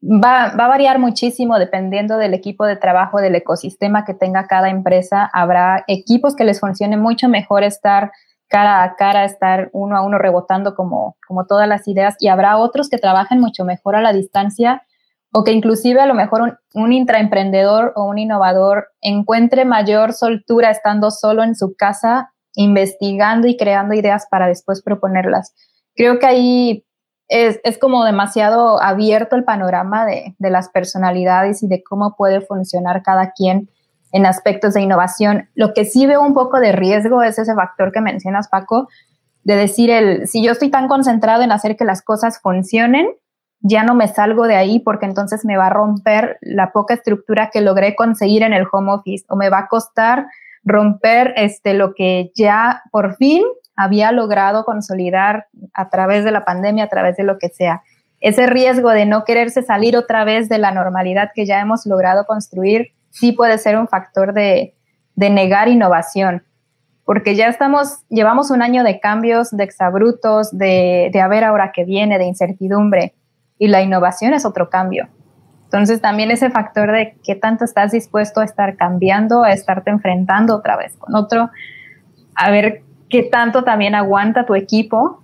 Va, a variar muchísimo dependiendo del equipo de trabajo, del ecosistema que tenga cada empresa. Habrá equipos que les funcione mucho mejor estar cara a cara, estar uno a uno rebotando como, como todas las ideas y habrá otros que trabajen mucho mejor a la distancia o que inclusive a lo mejor un, intraemprendedor o un innovador encuentre mayor soltura estando solo en su casa, investigando y creando ideas para después proponerlas. Creo que ahí es, como demasiado abierto el panorama de, de, las personalidades y de cómo puede funcionar cada quien en aspectos de innovación. Lo que sí veo un poco de riesgo es ese factor que mencionas, Paco, de decir el, si yo estoy tan concentrado en hacer que las cosas funcionen, ya no me salgo de ahí porque entonces me va a romper la poca estructura que logré conseguir en el home office o me va a costar romper este lo que ya por fin había logrado consolidar a través de la pandemia, a través de lo que sea. Ese riesgo de no quererse salir otra vez de la normalidad que ya hemos logrado construir sí puede ser un factor de, de negar innovación, porque ya estamos, llevamos un año de cambios, de exabrutos, de, de a ver ahora qué viene, de incertidumbre y la innovación es otro cambio. Entonces también ese factor de qué tanto estás dispuesto a estar cambiando, a estarte enfrentando otra vez con otro, a ver qué tanto también aguanta tu equipo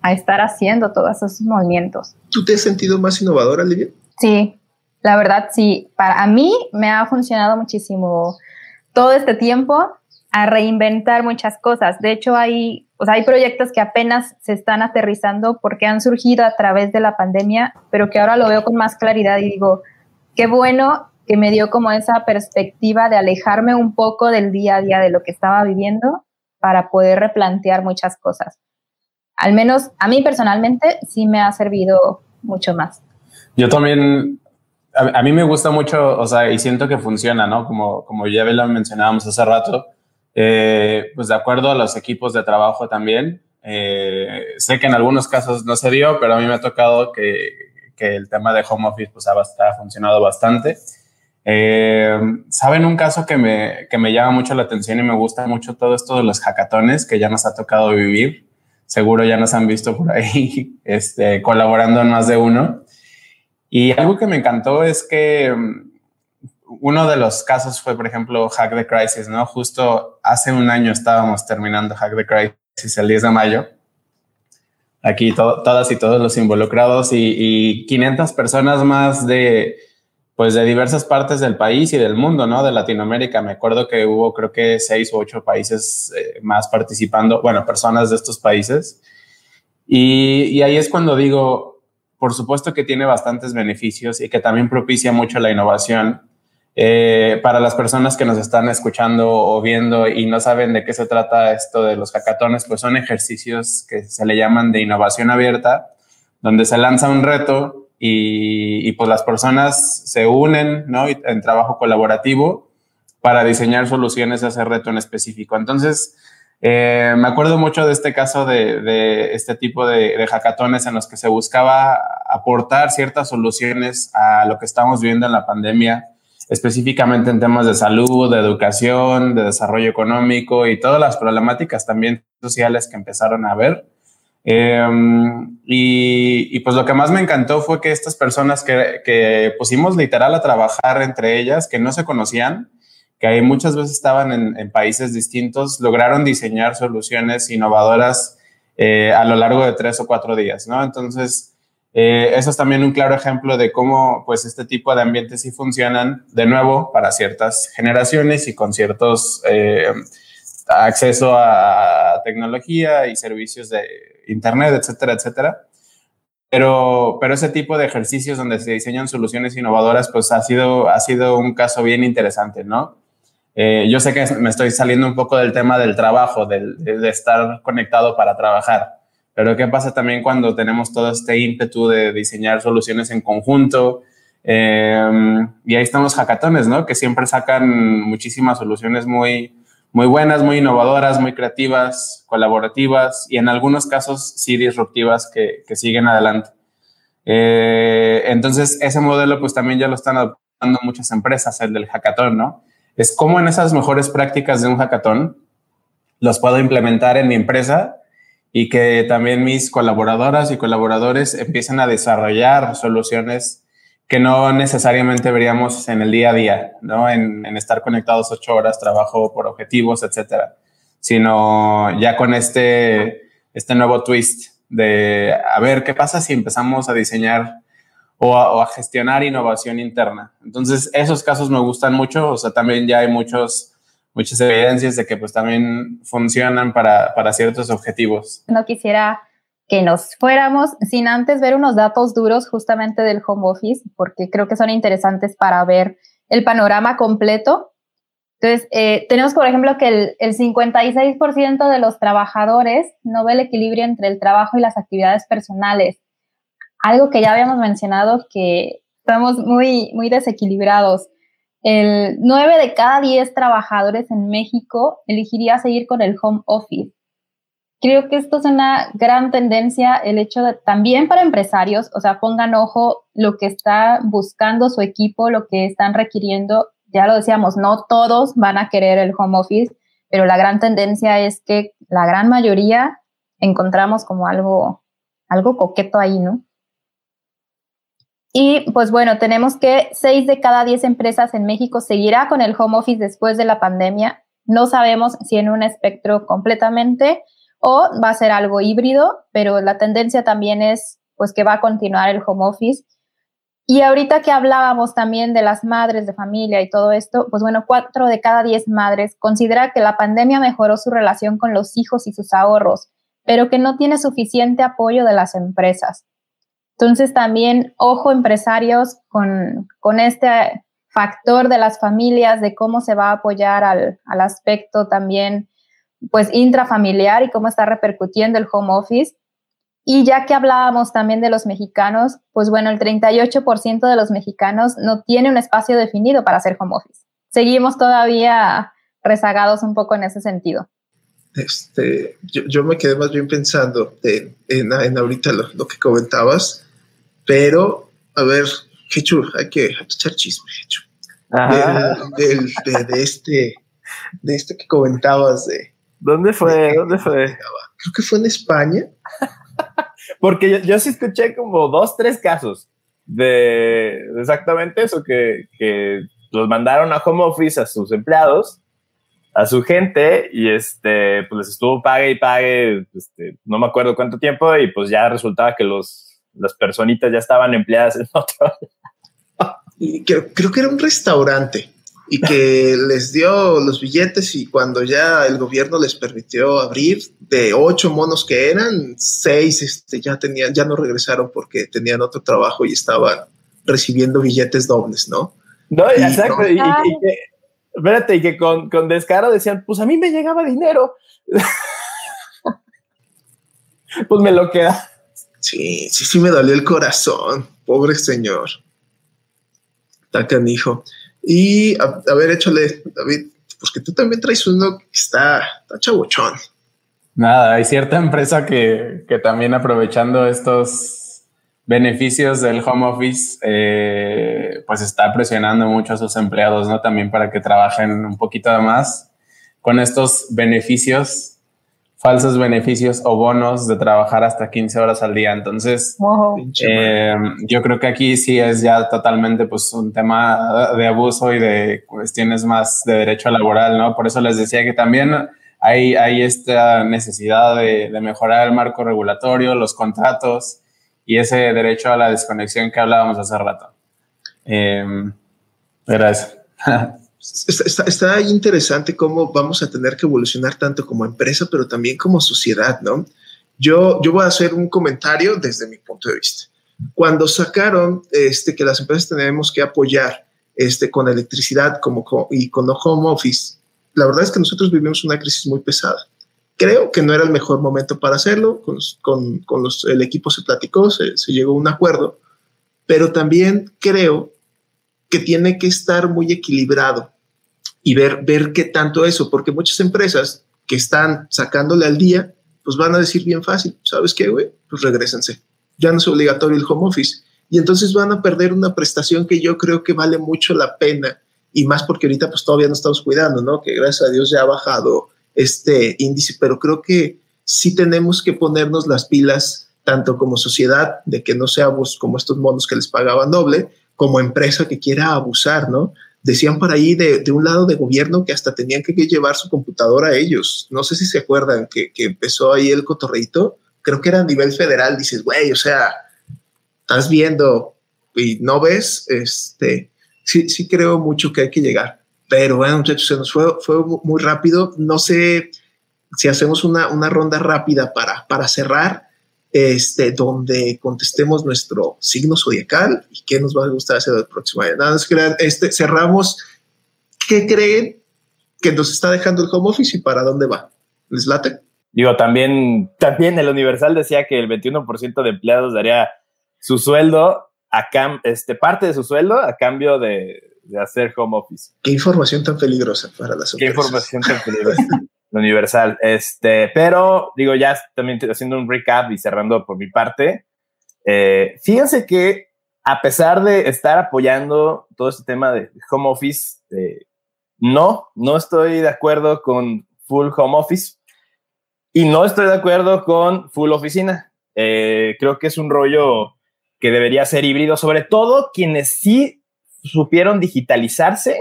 a estar haciendo todos esos movimientos. ¿Tú te has sentido más innovadora, Livia? Sí, la verdad sí. Para mí me ha funcionado muchísimo todo este tiempo a reinventar muchas cosas. De hecho, hay, hay proyectos que apenas se están aterrizando porque han surgido a través de la pandemia, pero que ahora lo veo con más claridad y digo, qué bueno que me dio como esa perspectiva de alejarme un poco del día a día de lo que estaba viviendo para poder replantear muchas cosas. Al menos a mí personalmente sí me ha servido mucho más. Yo también, a, mí me gusta mucho, o sea, y siento que funciona, ¿no? Como, como ya lo mencionábamos hace rato, eh, pues de acuerdo a los equipos de trabajo también. Eh, sé que en algunos casos no se dio, pero a mí me ha tocado que, que el tema de home office pues ha, ha funcionado bastante. Eh, ¿Saben un caso que me, que me llama mucho la atención y me gusta mucho todo esto de los hackatones que ya nos ha tocado vivir? Seguro ya nos han visto por ahí este, colaborando en más de uno. Y algo que me encantó es que uno de los casos fue, por ejemplo, Hack the Crisis, ¿no? Justo hace un año estábamos terminando Hack the Crisis el 10 de mayo. Aquí todas y todos los involucrados y, y, 500 personas más de, pues, de diversas partes del país y del mundo, ¿no? De Latinoamérica. Me acuerdo que hubo, creo que seis u ocho países eh, más participando, bueno, personas de estos países. Y, ahí es cuando digo, por supuesto que tiene bastantes beneficios y que también propicia mucho la innovación eh, para las personas que nos están escuchando o viendo y no saben de qué se trata esto de los hackatones, pues son ejercicios que se le llaman de innovación abierta, donde se lanza un reto y, pues las personas se unen ¿no? en trabajo colaborativo para diseñar soluciones a ese reto en específico. Entonces, eh, me acuerdo mucho de este caso de, este tipo de, de, hackatones en los que se buscaba aportar ciertas soluciones a lo que estamos viviendo en la pandemia específicamente en temas de salud, de educación, de desarrollo económico y todas las problemáticas también sociales que empezaron a ver. Em, y, pues lo que más me encantó fue que estas personas que, pusimos literal a trabajar entre ellas, que no se conocían, que muchas veces estaban en, países distintos, lograron diseñar soluciones innovadoras eh, a lo largo de tres o cuatro días, ¿no? Entonces, eh, eso es también un claro ejemplo de cómo pues este tipo de ambientes sí funcionan de nuevo para ciertas generaciones y con ciertos eh, acceso a tecnología y servicios de internet, etcétera, etcétera. Pero, pero ese tipo de ejercicios donde se diseñan soluciones innovadoras, pues ha sido, ha sido un caso bien interesante, ¿no? Eh, yo sé que me estoy saliendo un poco del tema del trabajo, de estar conectado para trabajar pero ¿qué pasa también cuando tenemos todo este ímpetu de diseñar soluciones en conjunto? Em, y ahí están los hackatones, ¿no? Que siempre sacan muchísimas soluciones muy, muy buenas, muy innovadoras, muy creativas, colaborativas y en algunos casos sí disruptivas que, que siguen adelante. Eh, entonces, ese modelo pues también ya lo están adoptando muchas empresas, el del hackathon, ¿no? Es como en esas mejores prácticas de un hackathon los puedo implementar en mi empresa y que también mis colaboradoras y colaboradores empiecen a desarrollar soluciones que no necesariamente veríamos en el día a día, ¿no? En, estar conectados ocho horas, trabajo por objetivos, etcétera, sino ya con este, este nuevo twist de a ver qué pasa si empezamos a diseñar o a, o a gestionar innovación interna. Entonces, esos casos me gustan mucho, o sea, también ya hay muchos muchas evidencias de que pues también funcionan para, para ciertos objetivos. No quisiera que nos fuéramos sin antes ver unos datos duros justamente del home office, porque creo que son interesantes para ver el panorama completo. Entonces, eh, tenemos, por ejemplo, que el, el 56% de los trabajadores no ve el equilibrio entre el trabajo y las actividades personales. Algo que ya habíamos mencionado que estamos muy, muy desequilibrados. El 9 de cada 10 trabajadores en México elegiría seguir con el home office. Creo que esto es una gran tendencia, el hecho de también para empresarios, o sea, pongan ojo lo que está buscando su equipo, lo que están requiriendo. Ya lo decíamos, no todos van a querer el home office, pero la gran tendencia es que la gran mayoría encontramos como algo, algo coqueto ahí, ¿no? Y pues bueno, tenemos que seis de cada diez empresas en México seguirá con el home office después de la pandemia. No sabemos si en un espectro completamente o va a ser algo híbrido, pero la tendencia también es pues que va a continuar el home office. Y ahorita que hablábamos también de las madres de familia y todo esto, pues bueno, cuatro de cada diez madres considera que la pandemia mejoró su relación con los hijos y sus ahorros, pero que no tiene suficiente apoyo de las empresas. Entonces también, ojo empresarios con, con este factor de las familias, de cómo se va a apoyar al, al aspecto también pues intrafamiliar y cómo está repercutiendo el home office. Y ya que hablábamos también de los mexicanos, pues bueno, el 38% de los mexicanos no tiene un espacio definido para hacer home office. Seguimos todavía rezagados un poco en ese sentido. Este, yo, me quedé más bien pensando en, en, ahorita lo, que comentabas, pero a ver, Hecho, hay que, echar chisme, Hecho. de, este, de este que comentabas de, ¿Dónde fue? ¿Dónde fue? Creo que fue en España. Porque yo, sí escuché como dos, tres casos de exactamente eso, que, que los mandaron a home office a sus empleados, a su gente, y este, pues les estuvo pague y pague, este, no me acuerdo cuánto tiempo, y pues ya resultaba que los, las personitas ya estaban empleadas en otro. Y creo que era un restaurante y que les dio los billetes y cuando ya el gobierno les permitió abrir, de ocho monos que eran, seis este, ya tenían, ya no regresaron porque tenían otro trabajo y estaban recibiendo billetes dobles, ¿no? No, exacto. Y, que, espérate, y que con, con descaro decían, pues a mí me llegaba dinero. pues me lo queda. Sí, sí, sí me dolió el corazón, pobre señor. Tacan, hijo. Y a, ver, échale, David, pues que tú también traes uno que está, está chabuchón. Nada, hay cierta empresa que, que también aprovechando estos beneficios del home office, eh, pues está presionando mucho a sus empleados, ¿no? También para que trabajen un poquito más con estos beneficios falsos beneficios o bonos de trabajar hasta 15 horas al día. Entonces, eh, yo creo que aquí sí es ya totalmente pues un tema de abuso y de cuestiones más de derecho laboral, ¿no? Por eso les decía que también hay, hay esta necesidad de, mejorar el marco regulatorio, los contratos y ese derecho a la desconexión que hablábamos hace rato. Eh, gracias. está, interesante cómo vamos a tener que evolucionar tanto como empresa, pero también como sociedad, ¿no? Yo, yo voy a hacer un comentario desde mi punto de vista. Cuando sacaron este, que las empresas tenemos que apoyar este, con electricidad como, y con home office, la verdad es que nosotros vivimos una crisis muy pesada. Creo que no era el mejor momento para hacerlo, con, con, con los, el equipo se platicó, se, se llegó a un acuerdo, pero también creo que tiene que estar muy equilibrado y ver, ver qué tanto eso, porque muchas empresas que están sacándole al día, pues van a decir bien fácil, ¿sabes qué, güey? Pues regresense. Ya no es obligatorio el home office. Y entonces van a perder una prestación que yo creo que vale mucho la pena. Y más porque ahorita pues todavía no estamos cuidando, ¿no? Que gracias a Dios ya ha bajado este índice, pero creo que sí tenemos que ponernos las pilas, tanto como sociedad, de que no seamos como estos monos que les pagaban doble, como empresa que quiera abusar, ¿no? Decían por ahí de, un lado de gobierno que hasta tenían que llevar su computadora a ellos. No sé si se acuerdan que, empezó ahí el cotorreito. Creo que era a nivel federal. Dices, güey, o sea, estás viendo y no ves, este, sí, sí creo mucho que hay que llegar. Pero bueno, muchachos, se nos fue, fue muy rápido. No sé si hacemos una, una ronda rápida para, para cerrar este, donde contestemos nuestro signo zodiacal y qué nos va a gustar hacer el próximo año. Nada más crean, este, cerramos. ¿Qué creen que nos está dejando el home office y para dónde va? ¿Les late? Digo, también, también el Universal decía que el 21% de empleados daría su sueldo a cam este, parte de su sueldo a cambio de, de hacer home office. Qué información tan peligrosa para las Qué información tan peligrosa. Universal. Este, pero digo, ya también haciendo un recap y cerrando por mi parte, eh, fíjense que a pesar de estar apoyando todo este tema de home office, eh, no, no estoy de acuerdo con full home office y no estoy de acuerdo con full oficina. Eh, creo que es un rollo que debería ser híbrido, sobre todo quienes sí supieron digitalizarse.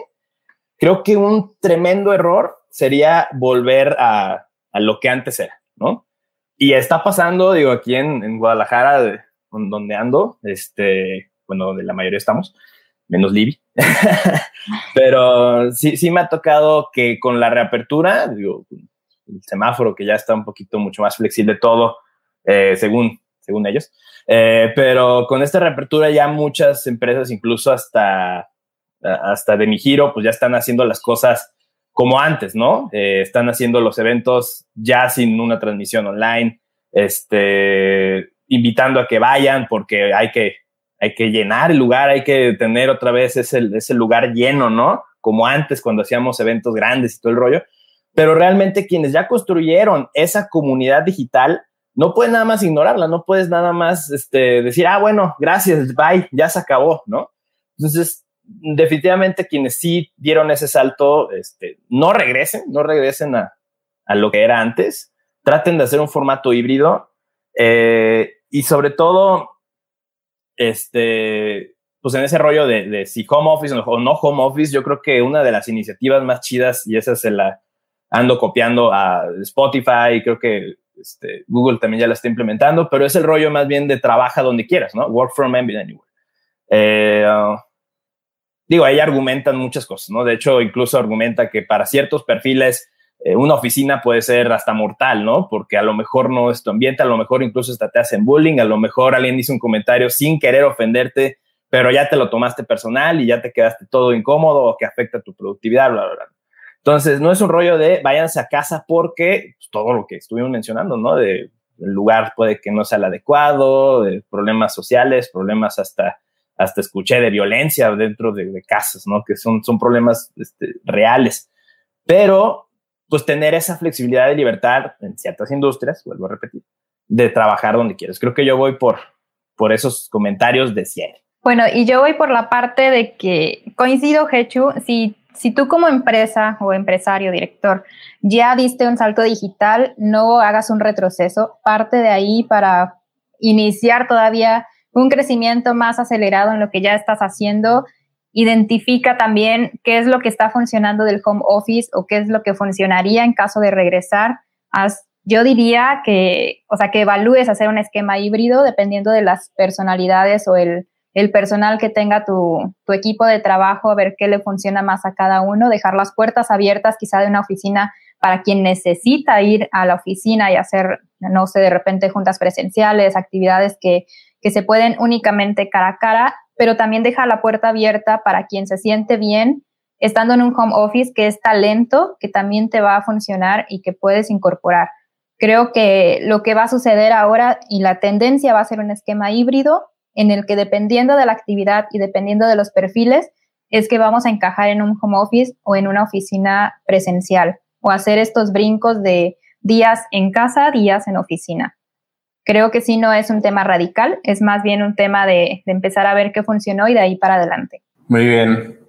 Creo que un tremendo error sería volver a, lo que antes era, ¿no? y está pasando, digo, aquí en, Guadalajara, donde ando, este, bueno, donde la mayoría estamos, menos Libby. Pero sí, sí me ha tocado que con la reapertura, digo, el semáforo que ya está un poquito mucho más flexible todo, eh, según, según ellos. Eh, pero con esta reapertura ya muchas empresas, incluso hasta, hasta de mi giro, pues ya están haciendo las cosas como antes, ¿no? Eh, están haciendo los eventos ya sin una transmisión online, este, invitando a que vayan porque hay que hay que llenar el lugar, hay que tener otra vez ese, ese lugar lleno, ¿no? Como antes cuando hacíamos eventos grandes y todo el rollo. Pero realmente quienes ya construyeron esa comunidad digital, no puedes nada más ignorarla, no puedes nada más este, decir, ah, bueno, gracias, bye, ya se acabó, ¿no? Entonces, definitivamente quienes sí dieron ese salto, este, no regresen, no regresen a, a lo que era antes, traten de hacer un formato híbrido eh, y sobre todo este, pues en ese rollo de, si home office o no home office, yo creo que una de las iniciativas más chidas, y esa se la ando copiando a Spotify, creo que este, Google también ya la está implementando, pero es el rollo más bien de trabaja donde quieras, ¿no? Work from anywhere. Eh, digo, ahí argumentan muchas cosas, ¿no? De hecho, incluso argumenta que para ciertos perfiles eh, una oficina puede ser hasta mortal, ¿no? Porque a lo mejor no es tu ambiente, a lo mejor incluso hasta te hacen bullying, a lo mejor alguien dice un comentario sin querer ofenderte, pero ya te lo tomaste personal y ya te quedaste todo incómodo o que afecta tu productividad, bla, bla, bla. Entonces, no es un rollo de váyanse a casa porque pues, todo lo que estuvimos mencionando, ¿no? De el lugar puede que no sea el adecuado, de problemas sociales, problemas hasta, hasta escuché de violencia dentro de, casas, ¿no? Que son, son problemas este, reales. Pero pues tener esa flexibilidad de libertad en ciertas industrias, vuelvo a repetir, de trabajar donde quieres. Creo que yo voy por, por esos comentarios de cierre. Bueno, y yo voy por la parte de que coincido, Hechu, si, si tú como empresa o empresario, director, ya diste un salto digital, no hagas un retroceso, parte de ahí para iniciar todavía un crecimiento más acelerado en lo que ya estás haciendo identifica también qué es lo que está funcionando del home office o qué es lo que funcionaría en caso de regresar. yo diría que, o sea, que evalúes hacer un esquema híbrido dependiendo de las personalidades o el, personal que tenga tu, tu, equipo de trabajo, a ver qué le funciona más a cada uno, dejar las puertas abiertas quizá de una oficina para quien necesita ir a la oficina y hacer, no sé, de repente juntas presenciales, actividades que, que se pueden únicamente cara a cara pero también deja la puerta abierta para quien se siente bien estando en un home office que es talento, que también te va a funcionar y que puedes incorporar. Creo que lo que va a suceder ahora y la tendencia va a ser un esquema híbrido en el que dependiendo de la actividad y dependiendo de los perfiles, es que vamos a encajar en un home office o en una oficina presencial o hacer estos brincos de días en casa, días en oficina. Creo que sí no es un tema radical, es más bien un tema de, empezar a ver qué funcionó y de ahí para adelante. Muy bien,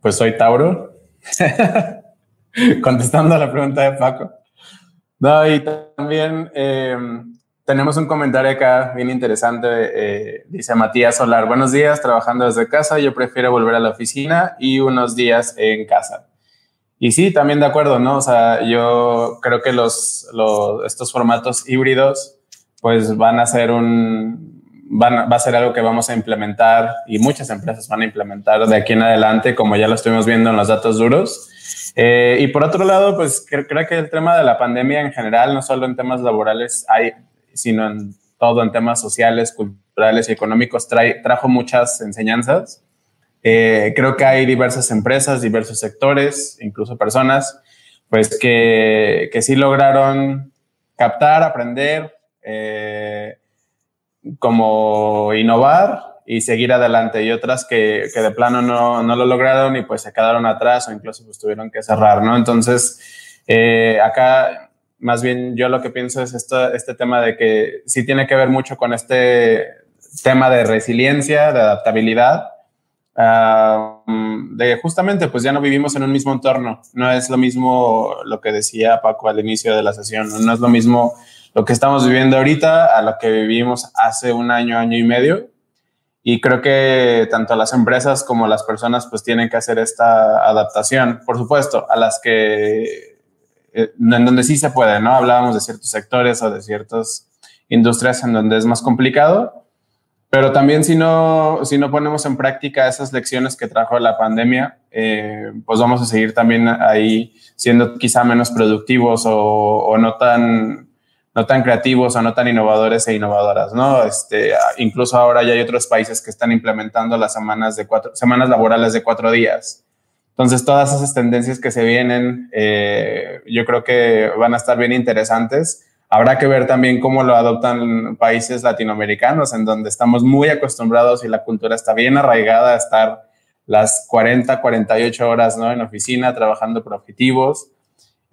pues soy Tauro, contestando a la pregunta de Paco. No, y también eh, tenemos un comentario acá bien interesante. Eh, dice Matías Solar, buenos días, trabajando desde casa, yo prefiero volver a la oficina y unos días en casa. Y sí, también de acuerdo, ¿no? O sea, yo creo que los, los estos formatos híbridos pues van a ser un, va a ser algo que vamos a implementar y muchas empresas van a implementar de aquí en adelante, como ya lo estuvimos viendo en los datos duros. Eh, y por otro lado, pues creo, que el tema de la pandemia en general, no solo en temas laborales, hay, sino en todo, en temas sociales, culturales y económicos, trajo muchas enseñanzas. Eh, creo que hay diversas empresas, diversos sectores, incluso personas, pues que, que sí lograron captar, aprender, eh, como innovar y seguir adelante. Y otras que, que de plano no, no, lo lograron y pues se quedaron atrás o incluso pues tuvieron que cerrar, ¿no? Entonces, eh, acá más bien yo lo que pienso es esto, este tema de que sí tiene que ver mucho con este tema de resiliencia, de adaptabilidad, de justamente pues ya no vivimos en un mismo entorno, no es lo mismo lo que decía Paco al inicio de la sesión, no es lo mismo lo que estamos viviendo ahorita a lo que vivimos hace un año, año y medio. Y creo que tanto las empresas como las personas pues tienen que hacer esta adaptación. Por supuesto, a las que eh, en donde sí se puede, ¿no? Hablábamos de ciertos sectores o de ciertas industrias en donde es más complicado, pero también si no, si no ponemos en práctica esas lecciones que trajo la pandemia, eh, pues vamos a seguir también ahí siendo quizá menos productivos o, o no tan no tan creativos o no tan innovadores e innovadoras, ¿no? Este, incluso ahora ya hay otros países que están implementando las semanas, de cuatro, semanas laborales de cuatro días. Entonces, todas esas tendencias que se vienen, eh, yo creo que van a estar bien interesantes. Habrá que ver también cómo lo adoptan países latinoamericanos, en donde estamos muy acostumbrados y la cultura está bien arraigada a estar las 40, 48 horas ¿no? en oficina, trabajando por objetivos.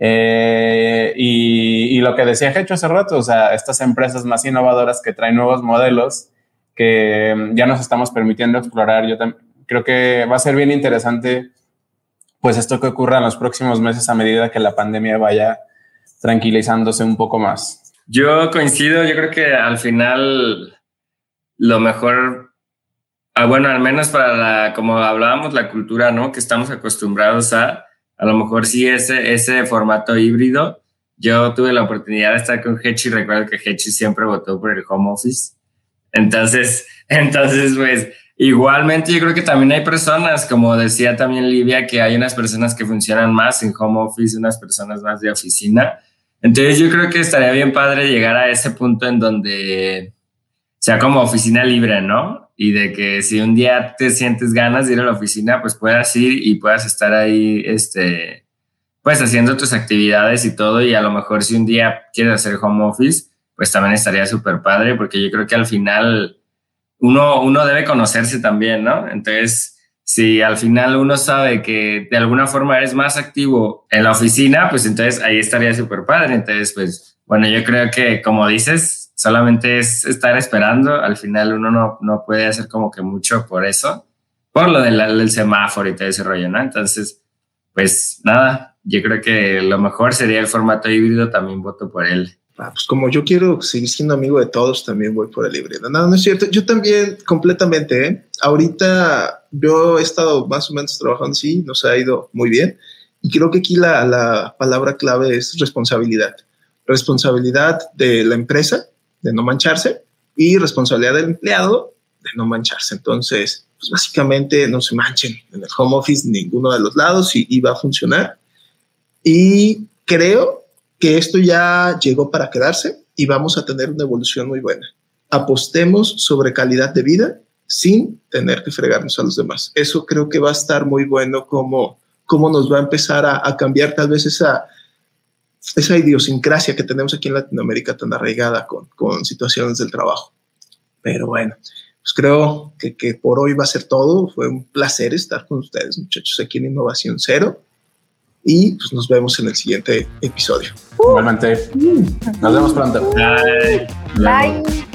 Eh, y, lo que decía Hecho hace rato, o sea, estas empresas más innovadoras que traen nuevos modelos que mm, ya nos estamos permitiendo explorar, yo creo que va a ser bien interesante pues esto que ocurra en los próximos meses a medida que la pandemia vaya tranquilizándose un poco más. Yo coincido, yo creo que al final lo mejor, ah, bueno, al menos para la, como hablábamos, la cultura, ¿no? Que estamos acostumbrados a, a lo mejor sí ese, ese formato híbrido. Yo tuve la oportunidad de estar con Hechi, recuerdo que Hechi siempre votó por el home office. Entonces, entonces, pues, igualmente yo creo que también hay personas, como decía también Livia, que hay unas personas que funcionan más en home office, unas personas más de oficina. Entonces yo creo que estaría bien padre llegar a ese punto en donde sea como oficina libre, ¿no? y de que si un día te sientes ganas de ir a la oficina, pues puedas ir y puedas estar ahí, este, pues haciendo tus actividades y todo. Y a lo mejor si un día quieres hacer home office, pues también estaría súper padre, porque yo creo que al final uno, uno debe conocerse también, ¿no? Entonces, si al final uno sabe que de alguna forma eres más activo en la oficina, pues entonces ahí estaría súper padre. Entonces, pues, bueno, yo creo que como dices, solamente es estar esperando. Al final uno no, no puede hacer como que mucho por eso, por lo del, del semáforo y todo ese rollo, ¿no? Entonces, pues nada, yo creo que lo mejor sería el formato híbrido, también voto por él. Ah, pues como yo quiero seguir siendo amigo de todos, también voy por el híbrido. No, no es cierto. Yo también completamente. ¿eh? Ahorita yo he estado más o menos trabajando así, nos ha ido muy bien. Y creo que aquí la, la palabra clave es responsabilidad. Responsabilidad de la empresa, de no mancharse y responsabilidad del empleado de no mancharse. Entonces, pues básicamente no se manchen en el home office ninguno de los lados y, va a funcionar. Y creo que esto ya llegó para quedarse y vamos a tener una evolución muy buena. Apostemos sobre calidad de vida sin tener que fregarnos a los demás. Eso creo que va a estar muy bueno como, cómo nos va a empezar a, a cambiar tal vez esa, esa idiosincrasia que tenemos aquí en Latinoamérica tan arraigada con, con situaciones del trabajo. Pero bueno, pues creo que, que, por hoy va a ser todo. Fue un placer estar con ustedes, muchachos, aquí en Innovación Cero. Y pues nos vemos en el siguiente episodio. Igualmente. Nos vemos pronto. Bye. Bye.